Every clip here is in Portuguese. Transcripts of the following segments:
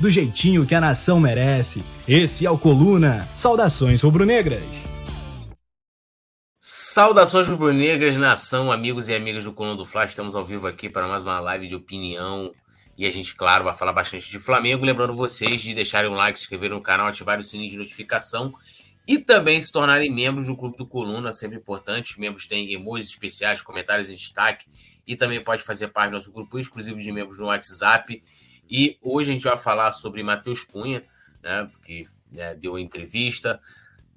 do jeitinho que a nação merece. Esse é o Coluna. Saudações rubro-negras. Saudações rubro-negras, nação, amigos e amigas do Coluna do Fla. Estamos ao vivo aqui para mais uma live de opinião. E a gente, claro, vai falar bastante de Flamengo. Lembrando vocês de deixarem um like, se inscreverem no canal, ativarem o sininho de notificação e também se tornarem membros do Clube do Coluna, sempre importante. Os membros têm emojis especiais, comentários em destaque e também pode fazer parte do nosso grupo exclusivo de membros no WhatsApp e hoje a gente vai falar sobre Matheus Cunha, né, que né, deu entrevista,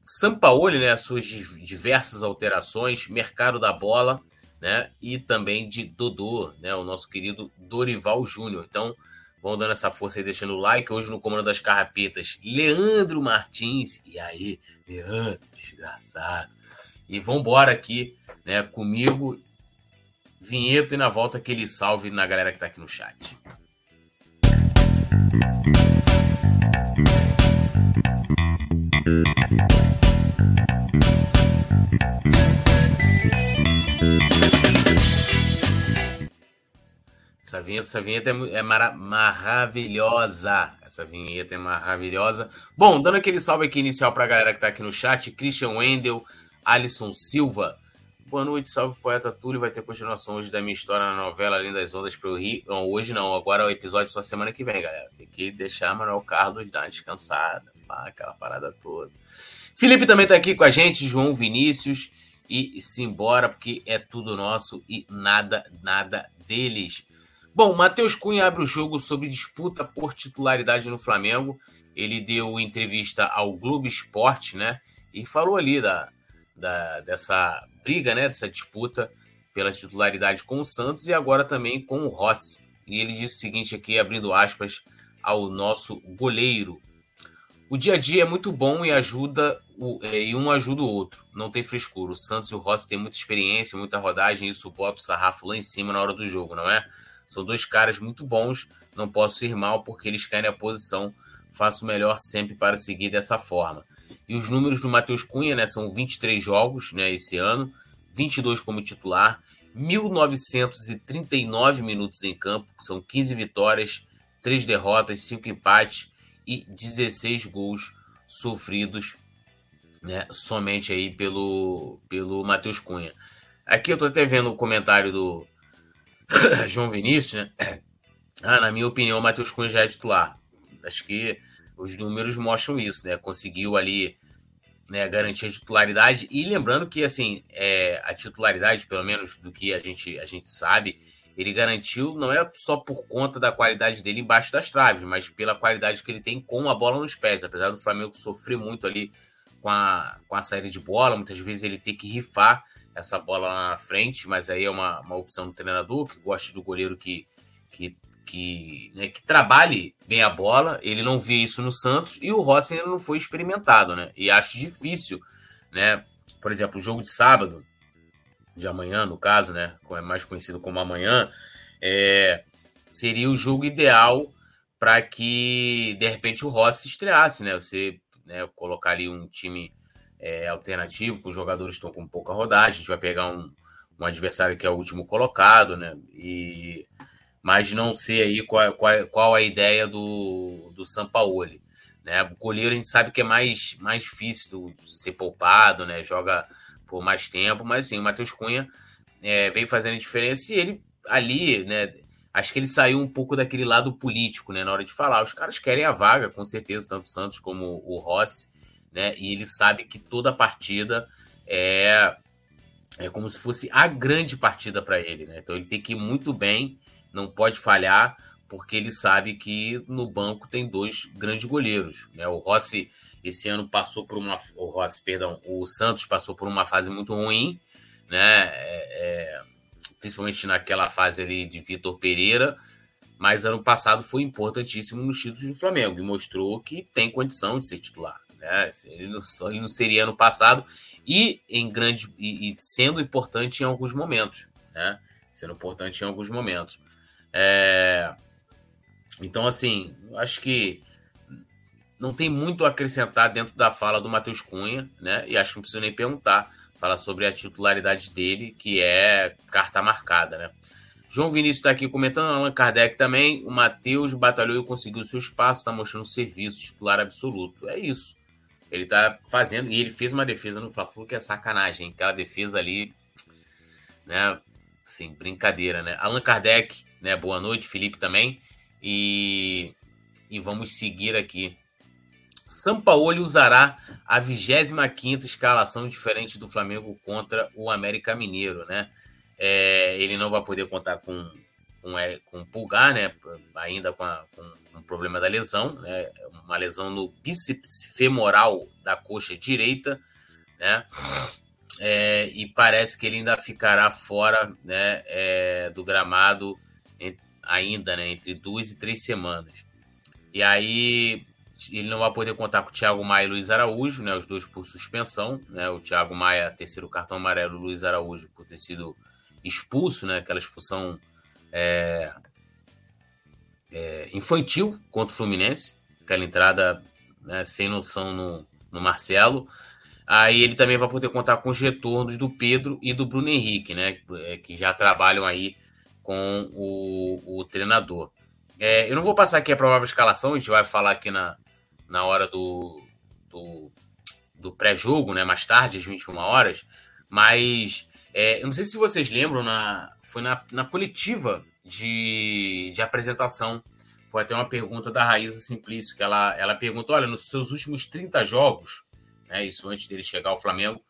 Sampaoli, né, suas diversas alterações, mercado da bola, né, e também de Dodô, né, o nosso querido Dorival Júnior. Então, vão dando essa força aí, deixando o like. Hoje no comando das carrapetas, Leandro Martins. E aí, Leandro, desgraçado. E vambora aqui, né, comigo, vinheta e na volta aquele salve na galera que tá aqui no chat. Essa vinheta, essa vinheta é, é mara maravilhosa. Essa vinheta é maravilhosa. Bom, dando aquele salve aqui inicial para a galera que está aqui no chat: Christian Wendel, Alisson Silva. Boa noite, salve poeta Túlio. Vai ter continuação hoje da minha história na novela Além das Ondas para o Rio. Não, hoje não, agora é o episódio só semana que vem, galera. Tem que deixar Manuel Carlos dar uma descansada, aquela parada toda. Felipe também está aqui com a gente, João Vinícius. E simbora, porque é tudo nosso e nada, nada deles. Bom, Matheus Cunha abre o jogo sobre disputa por titularidade no Flamengo. Ele deu entrevista ao Globo Esporte, né? E falou ali da, da, dessa briga, né? Dessa disputa pela titularidade com o Santos e agora também com o Rossi. E ele disse o seguinte aqui, abrindo aspas ao nosso goleiro. O dia a dia é muito bom e ajuda o, é, e um ajuda o outro. Não tem frescura. O Santos e o Rossi têm muita experiência, muita rodagem, e isso bota o sarrafo lá em cima na hora do jogo, não é? São dois caras muito bons, não posso ir mal porque eles querem a posição. Faço o melhor sempre para seguir dessa forma. E os números do Matheus Cunha, né, são 23 jogos, né, esse ano, 22 como titular, 1939 minutos em campo, são 15 vitórias, 3 derrotas, 5 empates e 16 gols sofridos, né, somente aí pelo pelo Matheus Cunha. Aqui eu tô até vendo o comentário do João Vinícius, né? Ah, na minha opinião, o Matheus Cunha já é titular. Acho que os números mostram isso, né? Conseguiu ali né, garantir a titularidade. E lembrando que, assim, é, a titularidade, pelo menos do que a gente, a gente sabe, ele garantiu não é só por conta da qualidade dele embaixo das traves, mas pela qualidade que ele tem com a bola nos pés. Apesar do Flamengo sofrer muito ali com a, com a saída de bola, muitas vezes ele tem que rifar essa bola na frente, mas aí é uma, uma opção do treinador que gosta do goleiro que, que, que, né, que trabalhe bem a bola. Ele não vê isso no Santos e o Rossi ainda não foi experimentado, né? E acho difícil, né? Por exemplo, o jogo de sábado, de amanhã, no caso, né? É mais conhecido como amanhã, é, seria o jogo ideal para que de repente o Rossi estreasse, né? Você né, colocar ali um time é, alternativo, que os jogadores estão com pouca rodagem. A gente vai pegar um, um adversário que é o último colocado, né? E, mas não sei aí qual, qual, qual a ideia do, do Sampaoli. Né? O goleiro a gente sabe que é mais, mais difícil de ser poupado, né? Joga por mais tempo, mas assim, o Matheus Cunha é, vem fazendo diferença e ele ali, né? Acho que ele saiu um pouco daquele lado político, né? Na hora de falar. Os caras querem a vaga, com certeza, tanto o Santos como o Rossi né? E ele sabe que toda partida é, é como se fosse a grande partida para ele, né? Então ele tem que ir muito bem, não pode falhar, porque ele sabe que no banco tem dois grandes goleiros, né? O Rossi esse ano passou por uma, o Rossi, perdão, o Santos passou por uma fase muito ruim, né? É, é, principalmente naquela fase ali de Vitor Pereira. mas ano passado foi importantíssimo nos títulos do Flamengo e mostrou que tem condição de ser titular. Né? Ele, não, ele não seria ano passado e em grande e, e, sendo importante em alguns momentos, né? Sendo importante em alguns momentos. É... Então, assim, acho que não tem muito a acrescentar dentro da fala do Matheus Cunha, né? E acho que não precisa nem perguntar. Falar sobre a titularidade dele, que é carta marcada, né? João Vinícius está aqui comentando, Allan Kardec também. O Matheus batalhou e conseguiu seu espaço, está mostrando serviço titular absoluto. É isso. Ele está fazendo, e ele fez uma defesa no Fla-Flu que é sacanagem, aquela defesa ali, né? Assim, brincadeira, né? Allan Kardec, né? Boa noite, Felipe também. E, e vamos seguir aqui. Sampaoli usará a 25 escalação diferente do Flamengo contra o América Mineiro, né? É, ele não vai poder contar com, com, é, com pulgar, né? Ainda com, a, com um problema da lesão, né? Uma lesão no bíceps femoral da coxa direita, né? É, e parece que ele ainda ficará fora né, é, do gramado ainda, né, entre duas e três semanas. E aí ele não vai poder contar com o Thiago Maia e Luiz Araújo, né, os dois por suspensão, né, o Thiago Maia terceiro cartão amarelo, o Luiz Araújo por ter sido expulso, né? Aquela expulsão é, é, infantil contra o Fluminense, aquela entrada né, sem noção no, no Marcelo. Aí ele também vai poder contar com os retornos do Pedro e do Bruno Henrique, né? É, que já trabalham aí com o, o treinador. É, eu não vou passar aqui a provável escalação, a gente vai falar aqui na, na hora do, do, do pré-jogo, né? Mais tarde, às 21 horas. Mas é, eu não sei se vocês lembram, na, foi na, na coletiva de, de apresentação. Foi até uma pergunta da Raíza Simplício, que ela, ela perguntou: olha, nos seus últimos 30 jogos, né, isso antes dele chegar ao Flamengo,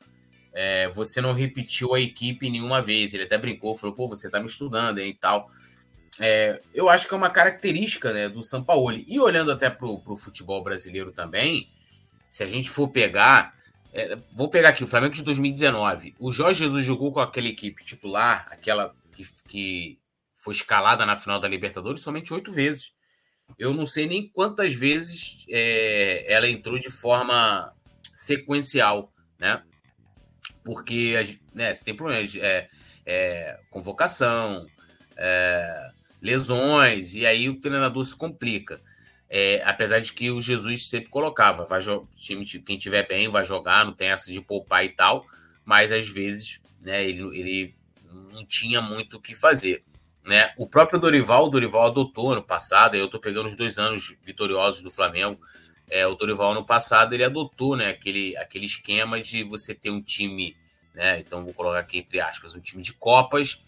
é, você não repetiu a equipe nenhuma vez. Ele até brincou, falou: pô, você tá me estudando hein, e tal. É, eu acho que é uma característica né, do Sampaoli. E olhando até para o futebol brasileiro também, se a gente for pegar é, vou pegar aqui o Flamengo de 2019. O Jorge Jesus jogou com aquela equipe titular, aquela que, que foi escalada na final da Libertadores, somente oito vezes. Eu não sei nem quantas vezes é, ela entrou de forma sequencial, né? Porque né, você tem problemas de é, é, convocação, é, lesões, e aí o treinador se complica. É, apesar de que o Jesus sempre colocava, vai time, quem tiver bem vai jogar, não tem essa de poupar e tal, mas às vezes né, ele, ele não tinha muito o que fazer. Né? O próprio Dorival, o Dorival adotou ano passado, eu estou pegando os dois anos vitoriosos do Flamengo. É, o Dorival ano passado ele adotou né, aquele, aquele esquema de você ter um time, né, então vou colocar aqui entre aspas, um time de Copas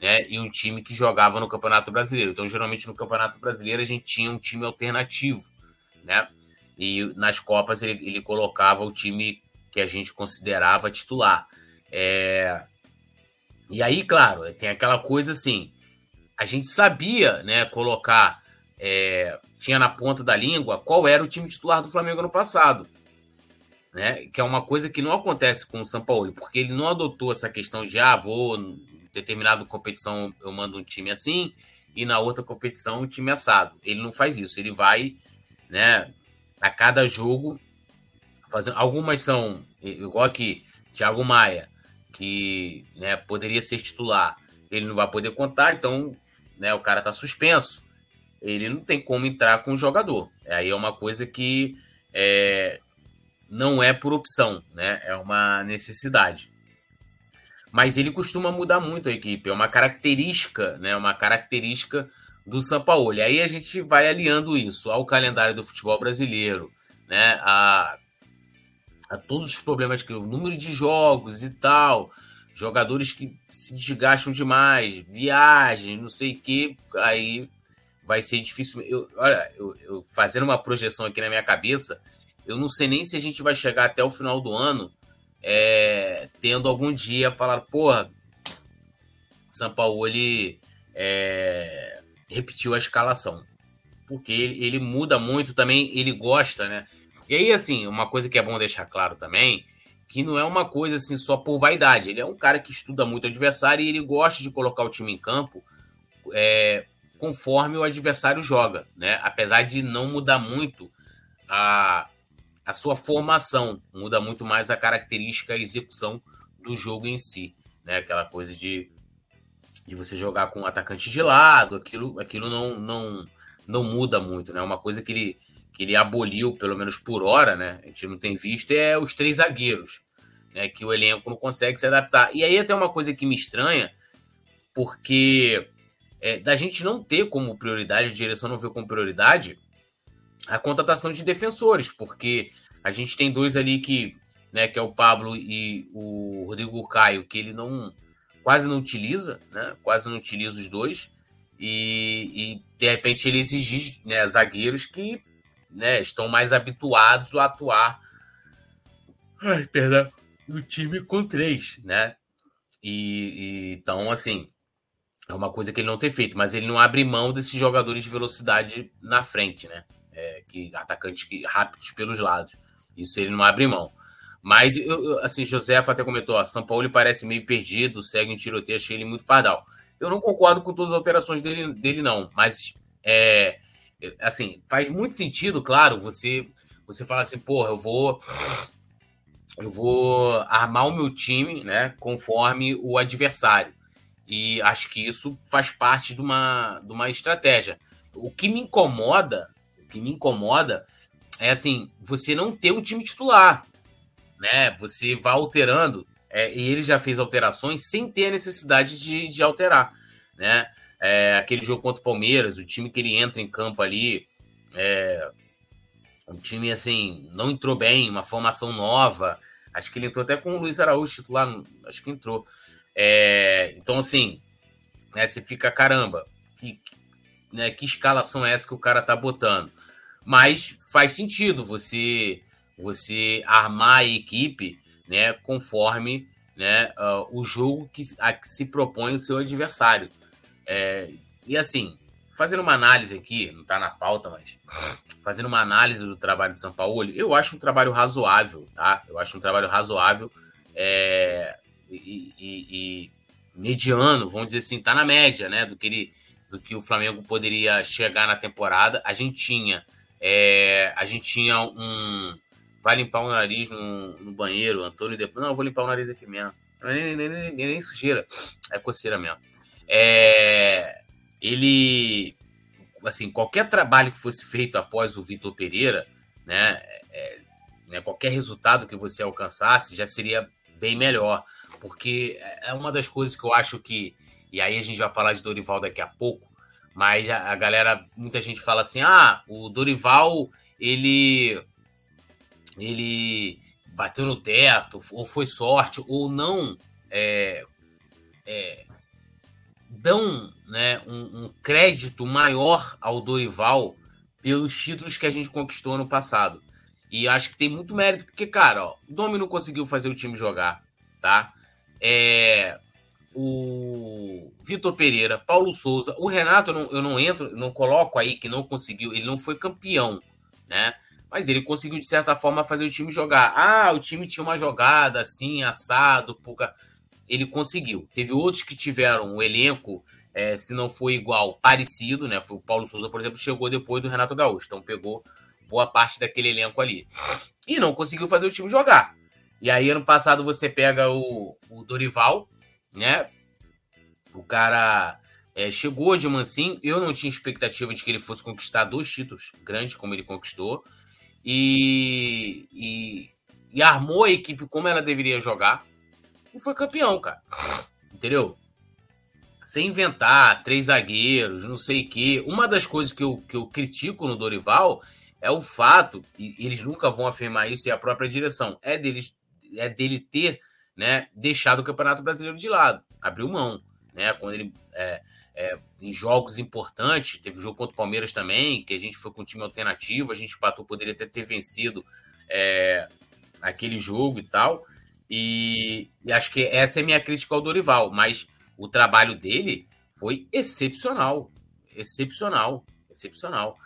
né, e um time que jogava no Campeonato Brasileiro. Então, geralmente no Campeonato Brasileiro a gente tinha um time alternativo, né? E nas Copas ele, ele colocava o time que a gente considerava titular. É... E aí, claro, tem aquela coisa assim, a gente sabia, né, colocar, é... tinha na ponta da língua qual era o time titular do Flamengo no passado. Né, que é uma coisa que não acontece com o São Paulo, porque ele não adotou essa questão de ah, vou determinada competição eu mando um time assim e na outra competição um time assado. Ele não faz isso, ele vai, né, a cada jogo fazendo algumas são igual aqui, Thiago Maia, que, né, poderia ser titular, ele não vai poder contar, então, né, o cara tá suspenso. Ele não tem como entrar com o jogador. Aí é uma coisa que é, não é por opção, né? É uma necessidade mas ele costuma mudar muito a equipe. É uma característica, né? Uma característica do Sampaoli. Aí a gente vai aliando isso ao calendário do futebol brasileiro, né? A, a todos os problemas que o número de jogos e tal, jogadores que se desgastam demais, viagem, não sei o que, aí vai ser difícil. Eu, olha, eu, eu, fazendo uma projeção aqui na minha cabeça, eu não sei nem se a gente vai chegar até o final do ano é, tendo algum dia falar, porra, Sampaoli é, repetiu a escalação. Porque ele, ele, muda muito também, ele gosta, né? E aí, assim, uma coisa que é bom deixar claro também, que não é uma coisa assim só por vaidade. Ele é um cara que estuda muito o adversário e ele gosta de colocar o time em campo é, conforme o adversário joga, né? Apesar de não mudar muito a, a sua formação, muda muito mais a característica, a execução do jogo em si, né? Aquela coisa de, de você jogar com o atacante de lado, aquilo, aquilo não, não, não muda muito, né? Uma coisa que ele, que ele aboliu, pelo menos por hora, né? A gente não tem visto, é os três zagueiros, né? Que o elenco não consegue se adaptar. E aí até uma coisa que me estranha, porque é, da gente não ter como prioridade, a direção não vê como prioridade, a contratação de defensores, porque a gente tem dois ali que, né, que é o Pablo e o Rodrigo Caio, que ele não quase não utiliza, né? Quase não utiliza os dois. E, e de repente ele exigir né, zagueiros que né, estão mais habituados a atuar ai, perdão, no time com três, né? E, e, então, assim, é uma coisa que ele não tem feito, mas ele não abre mão desses jogadores de velocidade na frente, né? É, que atacantes que, rápidos pelos lados. Isso ele não abre mão. Mas, eu, assim, José até comentou: a São Paulo parece meio perdido, segue em tiroteio, achei ele muito pardal. Eu não concordo com todas as alterações dele, dele não, mas, é, assim, faz muito sentido, claro, você, você fala assim, porra, eu vou. Eu vou armar o meu time, né, conforme o adversário. E acho que isso faz parte de uma, de uma estratégia. O que me incomoda, o que me incomoda é assim, você não ter um time titular, né? Você vai alterando, é, e ele já fez alterações sem ter a necessidade de, de alterar, né? É, aquele jogo contra o Palmeiras, o time que ele entra em campo ali, é, um time assim, não entrou bem, uma formação nova. Acho que ele entrou até com o Luiz Araújo titular, acho que entrou. É, então, assim, né, você fica, caramba, que, né, que escalação é essa que o cara tá botando? Mas faz sentido você você armar a equipe né, conforme né, uh, o jogo que, a que se propõe o seu adversário. É, e assim, fazendo uma análise aqui, não está na pauta, mas fazendo uma análise do trabalho de São Paulo, eu acho um trabalho razoável, tá? Eu acho um trabalho razoável é, e, e, e, mediano, vamos dizer assim, tá na média, né? Do que, ele, do que o Flamengo poderia chegar na temporada. A gente tinha, é, a gente tinha um. Vai limpar o nariz no, no banheiro, Antônio depois. Não, eu vou limpar o nariz aqui mesmo. Nem, nem, nem, nem sujeira, é coceira mesmo. É, ele, assim, qualquer trabalho que fosse feito após o Vitor Pereira, né, é, né, qualquer resultado que você alcançasse já seria bem melhor porque é uma das coisas que eu acho que. E aí a gente vai falar de Dorival daqui a pouco, mas a, a galera, muita gente fala assim: ah, o Dorival, ele. Ele bateu no teto, ou foi sorte, ou não. É, é, dão né, um, um, crédito maior ao Dorival pelos títulos que a gente conquistou no passado. E acho que tem muito mérito, porque, cara, ó, o Domi não conseguiu fazer o time jogar, tá? É, o Vitor Pereira, Paulo Souza, o Renato eu não, eu não entro, não coloco aí que não conseguiu, ele não foi campeão, né? Mas ele conseguiu, de certa forma, fazer o time jogar. Ah, o time tinha uma jogada assim, assado, pouca. Ele conseguiu. Teve outros que tiveram um elenco, é, se não foi igual, parecido, né? Foi o Paulo Souza, por exemplo, chegou depois do Renato Gaúcho. Então pegou boa parte daquele elenco ali. E não conseguiu fazer o time jogar. E aí, ano passado, você pega o, o Dorival, né? O cara é, chegou de mansinho. Eu não tinha expectativa de que ele fosse conquistar dois títulos grandes, como ele conquistou. E, e, e armou a equipe como ela deveria jogar. E foi campeão, cara. Entendeu? Sem inventar três zagueiros, não sei o quê. Uma das coisas que eu, que eu critico no Dorival é o fato, e eles nunca vão afirmar isso, e a própria direção, é deles é dele ter né, deixado o Campeonato Brasileiro de lado, abriu mão, né? Quando ele é, é, em jogos importantes, teve jogo contra o Palmeiras também, que a gente foi com um time alternativo, a gente empatou, poderia até ter vencido é, aquele jogo e tal. E, e, acho que essa é minha crítica ao Dorival, mas o trabalho dele foi excepcional, excepcional, excepcional.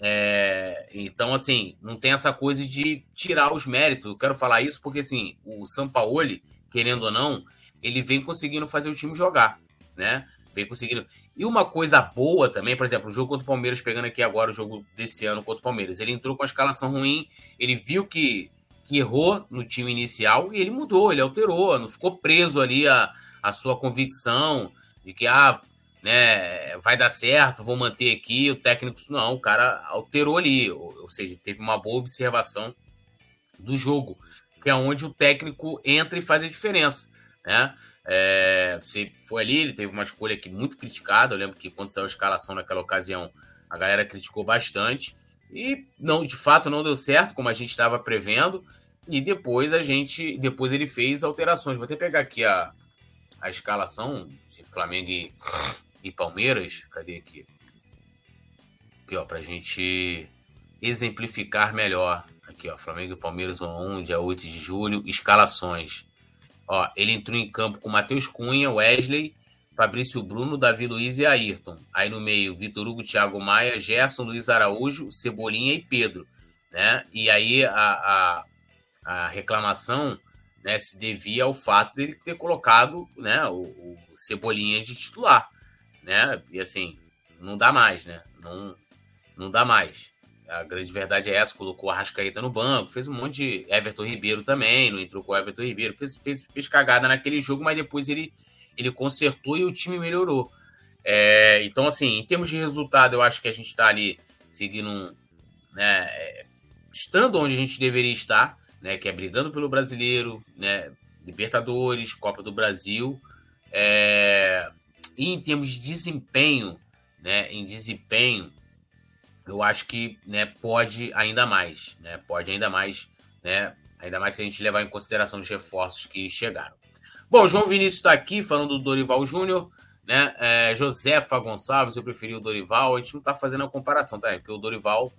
É, então, assim, não tem essa coisa de tirar os méritos. Eu quero falar isso porque, assim, o Sampaoli, querendo ou não, ele vem conseguindo fazer o time jogar, né? Vem conseguindo. E uma coisa boa também, por exemplo, o jogo contra o Palmeiras, pegando aqui agora o jogo desse ano contra o Palmeiras, ele entrou com a escalação ruim, ele viu que, que errou no time inicial e ele mudou, ele alterou, não ficou preso ali a, a sua convicção de que, ah, né, vai dar certo, vou manter aqui, o técnico, não, o cara alterou ali, ou, ou seja, teve uma boa observação do jogo, que é onde o técnico entra e faz a diferença, né? É, você foi ali, ele teve uma escolha aqui muito criticada. Eu lembro que quando saiu a escalação naquela ocasião, a galera criticou bastante. E não, de fato, não deu certo, como a gente estava prevendo. E depois a gente. Depois ele fez alterações. Vou até pegar aqui a, a escalação de Flamengo e, e Palmeiras. Cadê aqui? Aqui, ó, pra gente exemplificar melhor. Aqui, ó, Flamengo e Palmeiras 1 dia 8 de julho. Escalações. Ó, ele entrou em campo com Matheus Cunha, Wesley, Fabrício Bruno, Davi Luiz e Ayrton. Aí no meio, Vitor Hugo, Thiago Maia, Gerson, Luiz Araújo, Cebolinha e Pedro. Né? E aí a, a, a reclamação né, se devia ao fato dele ter colocado né, o, o, Cebolinha de titular. Né? E assim, não dá mais, né? Não, não dá mais. A grande verdade é essa, colocou a Rascaeta no banco, fez um monte de Everton Ribeiro também, não entrou com o Everton Ribeiro, fez, fez, fez cagada naquele jogo, mas depois ele, ele consertou e o time melhorou. É, então, assim, em termos de resultado, eu acho que a gente está ali seguindo, né, estando onde a gente deveria estar, né, que é brigando pelo brasileiro, né, Libertadores, Copa do Brasil, é, e em termos de desempenho, né, em desempenho, eu acho que né, pode ainda mais, né? Pode ainda mais, né? Ainda mais se a gente levar em consideração os reforços que chegaram. Bom, João Vinícius está aqui falando do Dorival Júnior, né? É, Josefa Gonçalves, eu preferi o Dorival. A gente não está fazendo a comparação, tá? Porque o Dorival,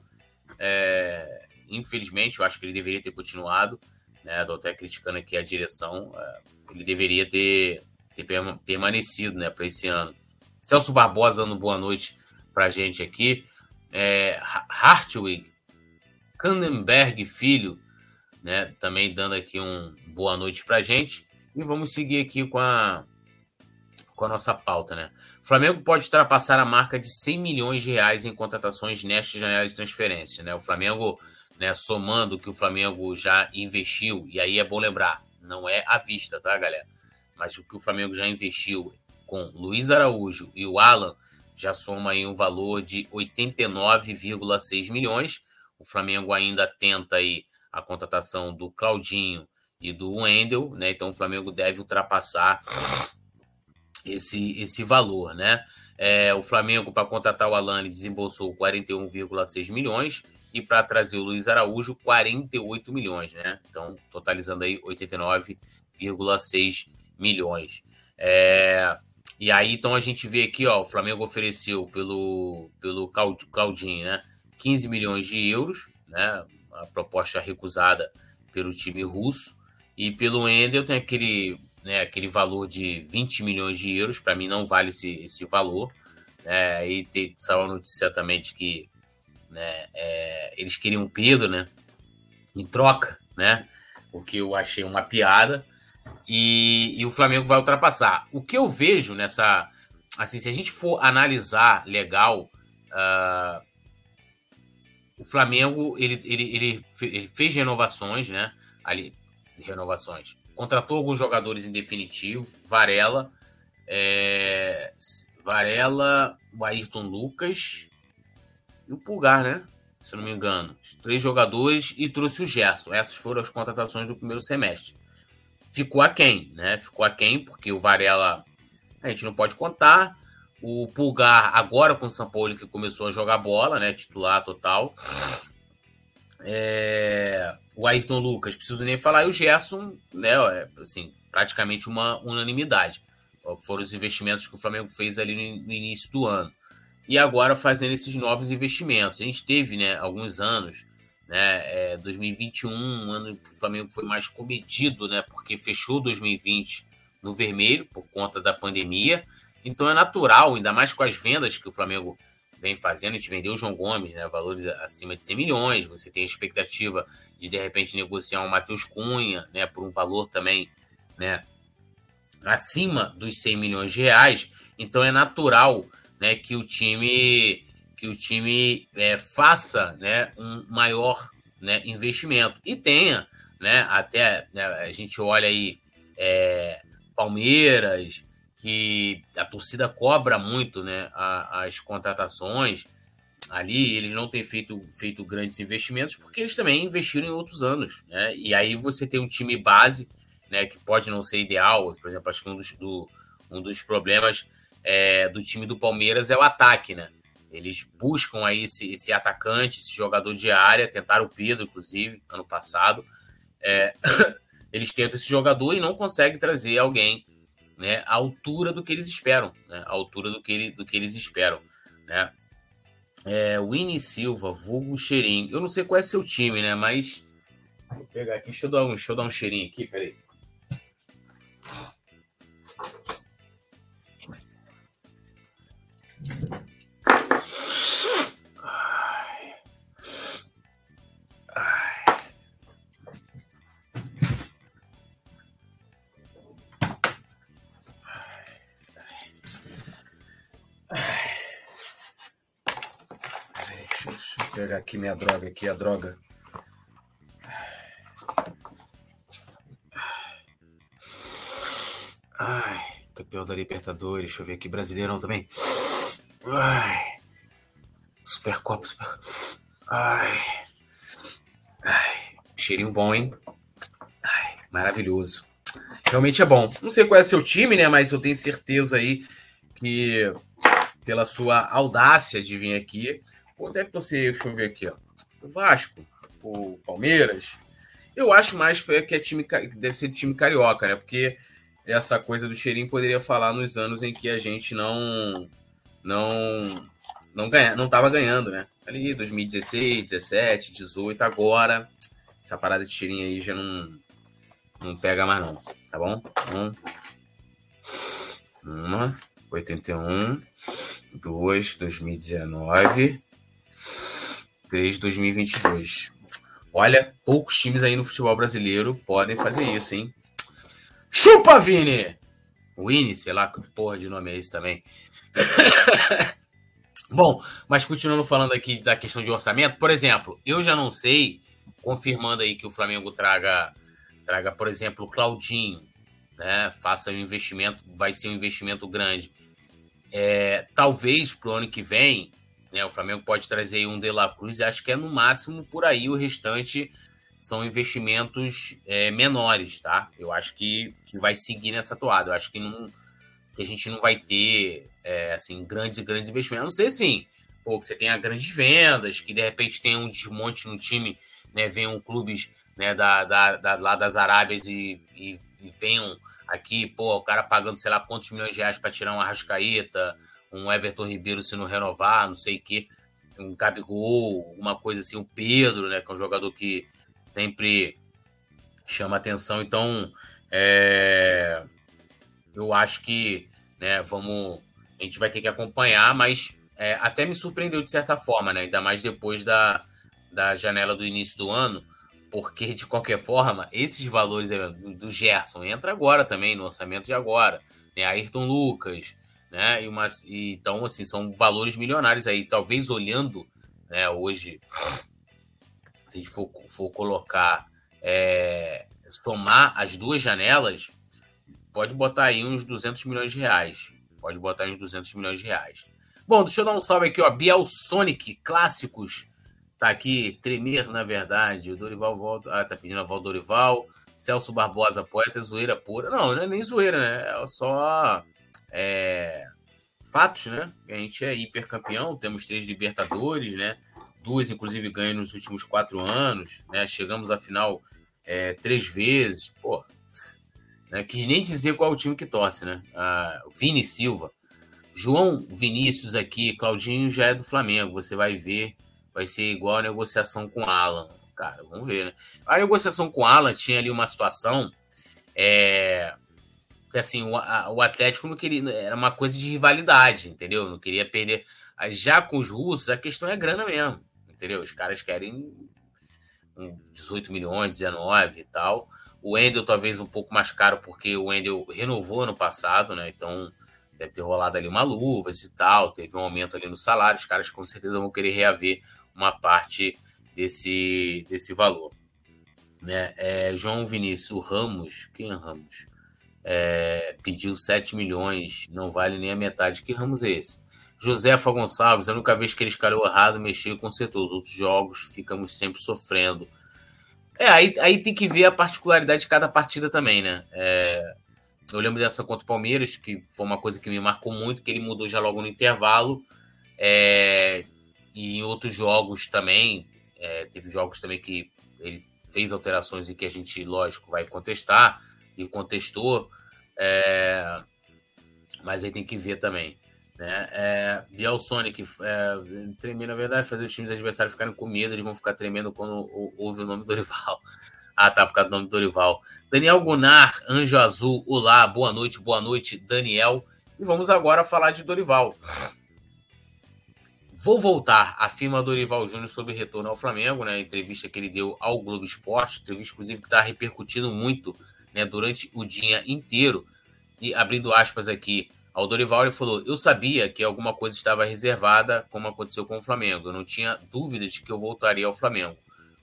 é, infelizmente, eu acho que ele deveria ter continuado, né? Estou até criticando aqui a direção. É, ele deveria ter, ter permanecido, né? Para esse ano. Celso Barbosa dando boa noite para a gente aqui é, Hartwig, Kandenberg Filho, né, também dando aqui um boa noite para gente. E vamos seguir aqui com a, com a nossa pauta, né? Flamengo pode ultrapassar a marca de 100 milhões de reais em contratações nesta janela de transferência, né? O Flamengo, né, somando o que o Flamengo já investiu, e aí é bom lembrar, não é à vista, tá, galera? Mas o que o Flamengo já investiu com Luiz Araújo e o Alan, já soma aí um valor de 89,6 milhões. O Flamengo ainda tenta aí a contratação do Claudinho e do Wendel, né? Então o Flamengo deve ultrapassar esse, esse valor, né? É, o Flamengo, para contratar o Alane, desembolsou 41,6 milhões e para trazer o Luiz Araújo, 48 milhões, né? Então, totalizando aí 89,6 milhões. É, e aí, então, a gente vê aqui, ó, o Flamengo ofereceu pelo, pelo Claudinho, né? 15 milhões de euros, né? A proposta recusada pelo time russo. E pelo Endel tem aquele, né, aquele valor de 20 milhões de euros. Para mim, não vale esse, esse valor. É, e tem, saiu a notícia também de que né, é, eles queriam Pedro, né? Em troca, né? O que eu achei uma piada e, e, o Flamengo vai ultrapassar. O que eu vejo nessa. Assim, se a gente for analisar legal, uh, o Flamengo ele, ele, ele, ele, fez renovações, né? Ali, renovações. Contratou alguns jogadores em definitivo, Varela, é, Varela, o Ayrton Lucas e o Pulgar, né? Se eu não me engano. Três jogadores e trouxe o Gerson. Essas foram as contratações do primeiro semestre ficou aquém, né? Ficou aquém, porque o Varela a gente não pode contar. O Pulgar, agora com o São Paulo, que começou a jogar bola, né? Titular total. É... O Ayrton Lucas, preciso nem falar, e o Gerson, né? É, assim, praticamente uma unanimidade. Foram os investimentos que o Flamengo fez ali no início do ano. E agora fazendo esses novos investimentos. A gente teve, né, alguns anos né? É, 2021, um ano que o Flamengo foi mais comedido, né? Porque fechou 2020 no vermelho por conta da pandemia. Então é natural, ainda mais com as vendas que o Flamengo vem fazendo. A gente vendeu o João Gomes, né? Valores acima de 100 milhões. Você tem a expectativa de de repente negociar um Matheus Cunha, né? Por um valor também, né? Acima dos 100 milhões de reais. Então é natural né, que o time que o time é, faça né, um maior né, investimento e tenha, né, até né, a gente olha aí é, Palmeiras, que a torcida cobra muito né, a, as contratações ali, eles não têm feito, feito grandes investimentos porque eles também investiram em outros anos. Né? E aí você tem um time base, né, que pode não ser ideal, por exemplo, acho que um dos, do, um dos problemas é, do time do Palmeiras é o ataque, né? Eles buscam aí esse, esse atacante, esse jogador de área, tentaram o Pedro, inclusive, ano passado. É, eles tentam esse jogador e não conseguem trazer alguém né, à altura do que eles esperam, né, à altura do que, ele, do que eles esperam. Né. É, Winnie Silva, vulgo cheirinho. Eu não sei qual é seu time, né, mas... Vou pegar aqui, deixa eu dar um, deixa eu dar um cheirinho aqui, peraí. Pegar aqui minha droga aqui, a droga. Ai, campeão da Libertadores, deixa eu ver aqui, Brasileirão também. Ai, Supercopa, Super... Ai, ai, cheirinho bom, hein? Ai, maravilhoso. Realmente é bom. Não sei qual é seu time, né? Mas eu tenho certeza aí que pela sua audácia de vir aqui, Quanto é que você, deixa eu ver aqui, ó. O Vasco, o Palmeiras. Eu acho mais que é time deve ser time carioca, né? Porque essa coisa do cheirinho poderia falar nos anos em que a gente não não não ganha, não tava ganhando, né? Ali 2016, 17, 18, agora essa parada de cheirinho aí já não não pega mais não, tá bom? Um, uma, 81, 2, 2019, 3 2022. Olha, poucos times aí no futebol brasileiro podem fazer isso, hein? Chupa, Vini! Winnie, sei lá que porra de nome é esse também. Bom, mas continuando falando aqui da questão de orçamento, por exemplo, eu já não sei, confirmando aí que o Flamengo traga, traga por exemplo, o Claudinho, né? Faça um investimento, vai ser um investimento grande. É, talvez pro ano que vem né? O Flamengo pode trazer um De La Cruz e acho que é no máximo por aí. O restante são investimentos é, menores, tá? Eu acho que, que vai seguir nessa toada. Eu acho que, não, que a gente não vai ter é, assim grandes e grandes investimentos. A não sei sim, pô, que você tenha grandes vendas, que de repente tenha um desmonte no time, né? Venham clubes né, da, da, da, lá das Arábias e, e, e venham aqui, pô, o cara pagando sei lá quantos milhões de reais para tirar uma rascaeta um Everton Ribeiro se não renovar, não sei o que, um Gabigol, uma coisa assim, o Pedro, né, que é um jogador que sempre chama atenção. Então, é, eu acho que, né, vamos, a gente vai ter que acompanhar, mas é, até me surpreendeu de certa forma, né, ainda mais depois da, da janela do início do ano, porque de qualquer forma, esses valores é, do, do Gerson entra agora também no orçamento de agora, né, Ayrton Lucas, né? E umas, e, então, assim, são valores milionários aí. Talvez olhando, né, hoje, se a gente for, for colocar, é, somar as duas janelas, pode botar aí uns 200 milhões de reais. Pode botar uns 200 milhões de reais. Bom, deixa eu dar um salve aqui, ó. Biel Sonic, clássicos. Tá aqui, tremer, na verdade. O Dorival volta. Ah, tá pedindo a volta Dorival. Celso Barbosa, poeta, zoeira pura. Não, não é nem zoeira, né? É só é, fatos, né? A gente é hipercampeão, temos três Libertadores, né? Duas, inclusive, ganhamos nos últimos quatro anos, né? Chegamos à final é, três vezes, pô. Né? Quis nem dizer qual é o time que torce, né? Ah, Vini Silva. João Vinícius aqui, Claudinho já é do Flamengo, você vai ver, vai ser igual a negociação com Alan. Cara, vamos ver, né? A negociação com Alan tinha ali uma situação é, assim, o, a, o Atlético não queria. Era uma coisa de rivalidade, entendeu? Não queria perder. Já com os russos, a questão é grana mesmo, entendeu? Os caras querem 18 milhões, 19 e tal. O Wendel talvez um pouco mais caro, porque o Wendel renovou ano passado, né? Então deve ter rolado ali uma luva e tal, teve um aumento ali no salário, os caras com certeza vão querer reaver uma parte desse, desse valor. Né? É, João Vinícius Ramos, quem é Ramos? É, pediu 7 milhões, não vale nem a metade. Que Ramos é esse? Josefa Gonçalves, a única vez que ele escalou errado, mexeu e consertou. Os outros jogos ficamos sempre sofrendo. É, aí, aí tem que ver a particularidade de cada partida também, né? É, eu lembro dessa contra o Palmeiras, que foi uma coisa que me marcou muito, que ele mudou já logo no intervalo. É, e em outros jogos também, é, teve jogos também que ele fez alterações e que a gente, lógico, vai contestar, e contestou. É, mas aí tem que ver também. Né? É, Biel Sonic, é, tremer, na verdade, fazer os times adversários ficarem com medo, eles vão ficar tremendo quando ouve o nome do Dorival. Ah, tá, por causa do nome do Dorival. Daniel Gunnar, Anjo Azul, olá, boa noite, boa noite, Daniel. E vamos agora falar de Dorival. Vou voltar, afirma Dorival Júnior sobre retorno ao Flamengo, né? Entrevista que ele deu ao Globo Esporte, entrevista, inclusive, que está repercutindo muito né, durante o dia inteiro. E abrindo aspas aqui, ao Dorival, ele falou: Eu sabia que alguma coisa estava reservada, como aconteceu com o Flamengo. Eu não tinha dúvidas de que eu voltaria ao Flamengo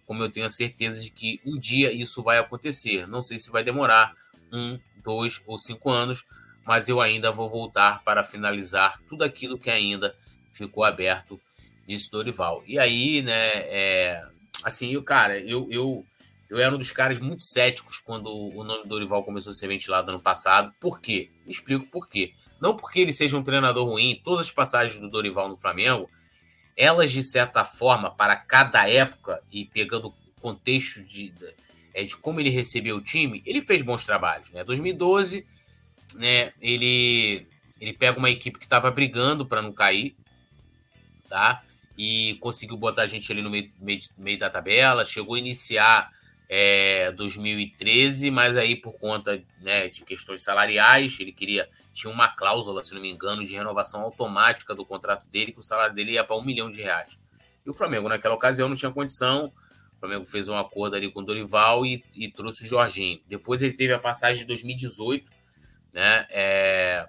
como eu tenho a certeza de que um dia isso vai acontecer. Não sei se vai demorar um, dois ou cinco anos, mas eu ainda vou voltar para finalizar tudo aquilo que ainda ficou aberto, disse Dorival. E aí, né, é, assim, o cara, eu, eu, eu era um dos caras muito céticos quando o nome Dorival começou a ser ventilado ano passado. Por quê? explico por quê. Não porque ele seja um treinador ruim, todas as passagens do Dorival no Flamengo elas, de certa forma, para cada época, e pegando o contexto de, de, é, como ele recebeu o time, ele fez bons trabalhos. Né? 2012, né, ele, ele pega uma equipe que estava brigando para não cair, tá? E conseguiu botar a gente ali no meio, meio, meio da tabela, chegou a iniciar é, 2013, mas aí por conta né, de questões salariais, ele queria tinha uma cláusula, se não me engano, de renovação automática do contrato dele, que o salário dele ia para um milhão de reais. E o Flamengo, naquela ocasião, não tinha condição. O Flamengo fez um acordo ali com o Dorival e, e trouxe o Jorginho. Depois ele teve a passagem de 2018, né? É,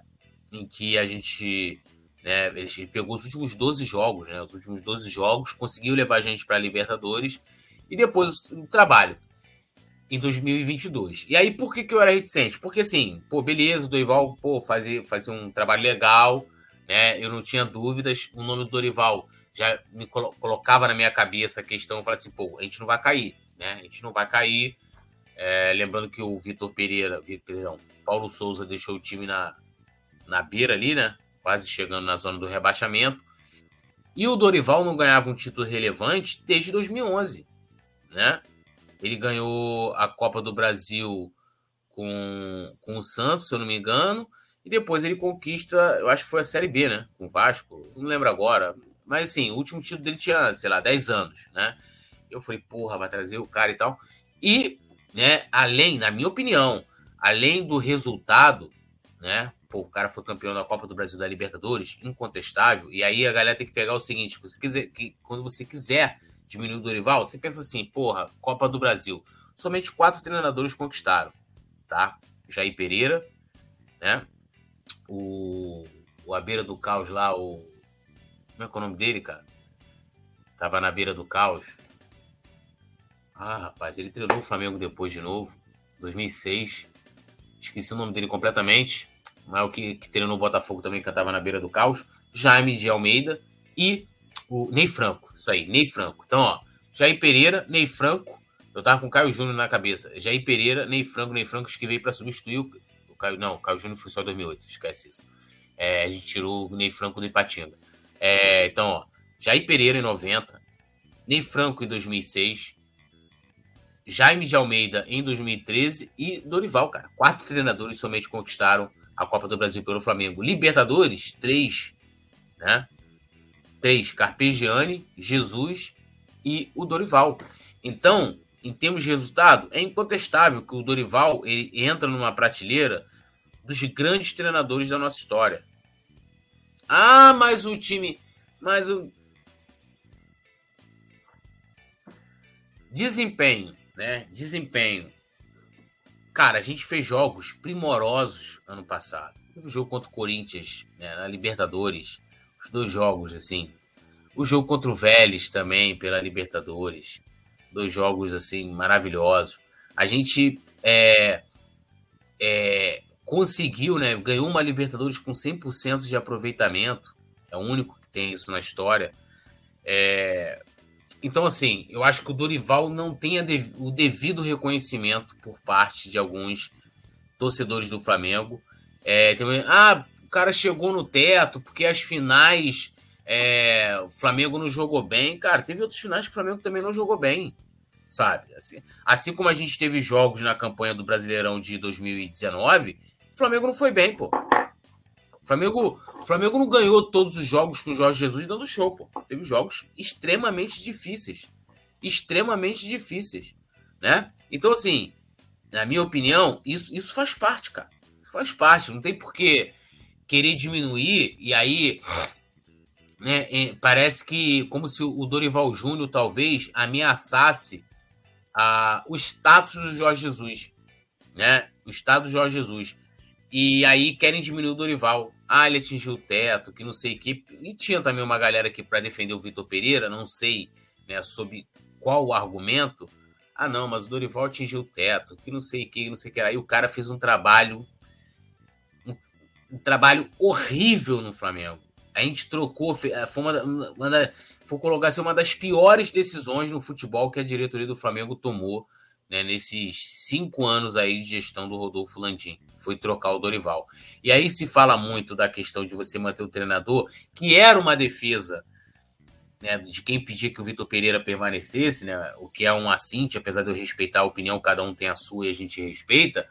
em que a gente. Né, ele pegou os últimos 12 jogos, né? Os últimos 12 jogos, conseguiu levar a gente para a Libertadores e depois o trabalho em 2022. E aí, por que, que eu era reticente? Porque, assim, pô, beleza, o Dorival, pô, fazia, fazia um trabalho legal, né? Eu não tinha dúvidas. O nome do Dorival já me colo colocava na minha cabeça a questão, eu falei assim, pô, a gente não vai cair, né? A gente não vai cair. É, lembrando que o Vitor Pereira, perdão, Paulo Souza deixou o time na, na beira ali, né? Quase chegando na zona do rebaixamento. E o Dorival não ganhava um título relevante desde 2011, né? Ele ganhou a Copa do Brasil com, com o Santos, se eu não me engano. E depois ele conquista, eu acho que foi a Série B, né? Com o Vasco. Não lembro agora. Mas assim, o último título dele tinha, sei lá, 10 anos, né? Eu falei, porra, vai trazer o cara e tal. E, né, além, na minha opinião, além do resultado, né? Pô, o cara foi campeão da Copa do Brasil da Libertadores, incontestável. E aí a galera tem que pegar o seguinte: você quiser, que, quando você quiser diminuiu o Dorival, você pensa assim, porra, Copa do Brasil. Somente quatro treinadores conquistaram, tá? Jair Pereira, né? O, o beira do caos lá, o. Como é é o nome dele, cara? Tava na beira do caos. Ah, rapaz, ele treinou o Flamengo depois de novo, 2006. Esqueci o nome dele completamente. Mas o que, que treinou o Botafogo também, que tava na beira do caos. Jaime de Almeida e o Ney Franco, isso aí, Ney Franco. Então, ó, Jair Pereira, Ney Franco. Eu tava com o Caio Júnior na cabeça. Jair Pereira, Ney Franco, Ney Franco que veio para substituir o, o Caio. Não, o Caio Júnior foi só em 2008, esquece isso. É, a gente tirou o Ney Franco do Ipatinga. É, então, ó, Jair Pereira em 90, Ney Franco em 2006, Jaime de Almeida em 2013 e Dorival, cara. Quatro treinadores somente conquistaram a Copa do Brasil pelo Flamengo. Libertadores, três, né? Três, Carpegiani, Jesus e o Dorival. Então, em termos de resultado, é incontestável que o Dorival ele entra numa prateleira dos grandes treinadores da nossa história. Ah, mas o time. Mas o. Desempenho, né? Desempenho. Cara, a gente fez jogos primorosos ano passado. O jogo contra o Corinthians, né, na Libertadores. Os dois jogos, assim. O jogo contra o Vélez também, pela Libertadores. Dois jogos, assim, maravilhosos. A gente é, é, conseguiu, né? Ganhou uma Libertadores com 100% de aproveitamento. É o único que tem isso na história. É, então, assim, eu acho que o Dorival não tem o devido reconhecimento por parte de alguns torcedores do Flamengo. É, tem, ah, o cara chegou no teto porque as finais é, o Flamengo não jogou bem. Cara, teve outros finais que o Flamengo também não jogou bem, sabe? Assim, assim como a gente teve jogos na campanha do Brasileirão de 2019, o Flamengo não foi bem, pô. Flamengo, o Flamengo não ganhou todos os jogos com o Jorge Jesus dando show, pô. Teve jogos extremamente difíceis. Extremamente difíceis, né? Então, assim, na minha opinião, isso, isso faz parte, cara. Isso faz parte. Não tem por que querer diminuir e aí né, parece que como se o Dorival Júnior talvez ameaçasse a, o status do Jorge Jesus, né? O status do Jorge Jesus. E aí querem diminuir o Dorival. Ah, ele atingiu o teto, que não sei o que. E tinha também uma galera aqui para defender o Vitor Pereira, não sei né, sobre qual o argumento. Ah, não, mas o Dorival atingiu o teto, que não sei o que, não sei o que. Aí o cara fez um trabalho. Um, trabalho horrível no Flamengo. A gente trocou. Foi uma, uma, uma, vou colocar assim, uma das piores decisões no futebol que a diretoria do Flamengo tomou né, nesses cinco anos aí de gestão do Rodolfo Landim. Foi trocar o Dorival. E aí se fala muito da questão de você manter o treinador, que era uma defesa né, de quem pedia que o Vitor Pereira permanecesse, né, o que é um assinte, apesar de eu respeitar a opinião, cada um tem a sua e a gente respeita,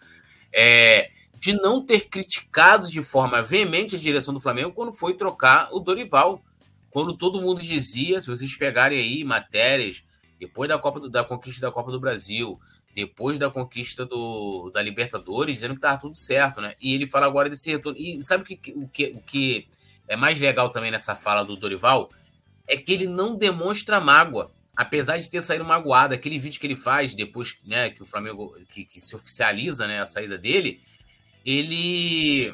é, de não ter criticado de forma veemente a direção do Flamengo quando foi trocar o Dorival. Quando todo mundo dizia, se vocês pegarem aí matérias depois da Copa do, da conquista da Copa do Brasil, depois da conquista do, da Libertadores, dizendo que estava tudo certo, né? E ele fala agora desse retorno. E sabe o que, o que, o que é mais legal também nessa fala do Dorival? É que ele não demonstra mágoa. Apesar de ter saído magoado, aquele vídeo que ele faz depois né, que o Flamengo que, que se oficializa né, a saída dele, ele,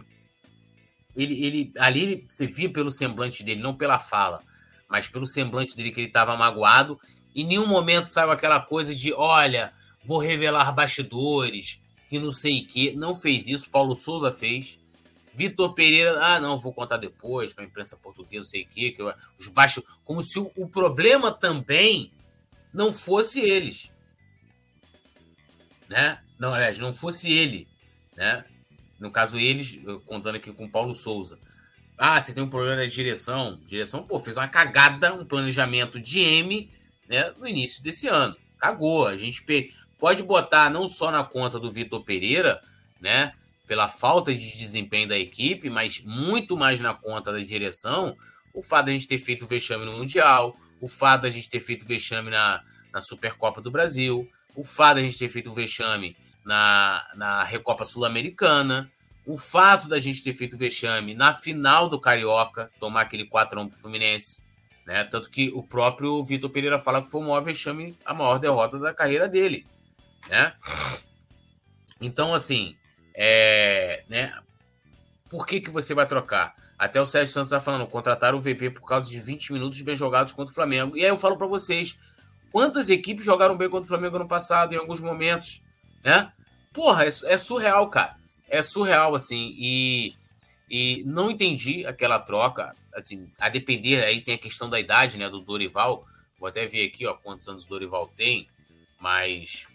ele, ele ali você via pelo semblante dele, não pela fala, mas pelo semblante dele que ele estava magoado em nenhum momento saiu aquela coisa de, olha, vou revelar bastidores, que não sei o que. Não fez isso, Paulo Souza fez. Vitor Pereira, ah, não, vou contar depois para a imprensa portuguesa, não sei o quê, que eu, os baixos, como se o, o, problema também não fosse eles, né? Não, aliás, não fosse ele, né? No caso eles, contando aqui com Paulo Souza. Ah, você tem um problema de direção. Direção, pô, fez uma cagada, um planejamento de M né, no início desse ano. Cagou. A gente pode botar não só na conta do Vitor Pereira, né, pela falta de desempenho da equipe, mas muito mais na conta da direção, o fato de a gente ter feito vexame no Mundial, o fato de a gente ter feito vexame na, na Supercopa do Brasil, o fato de a gente ter feito vexame na, na Recopa Sul-Americana, o fato da gente ter feito vexame na final do Carioca, tomar aquele 4x1 pro Fluminense, né? Tanto que o próprio Vitor Pereira fala que foi o maior vexame, a maior derrota da carreira dele. Né? Então, assim, é, né? por que, que você vai trocar? Até o Sérgio Santos está falando, contratar o VP por causa de 20 minutos bem jogados contra o Flamengo. E aí eu falo para vocês, quantas equipes jogaram bem contra o Flamengo no passado, em alguns momentos, né? Porra, é, é surreal, cara. É surreal, assim. E, e não entendi aquela troca assim, a depender, aí tem a questão da idade, né, do Dorival. Vou até ver aqui, ó, quantos anos o Dorival tem, mas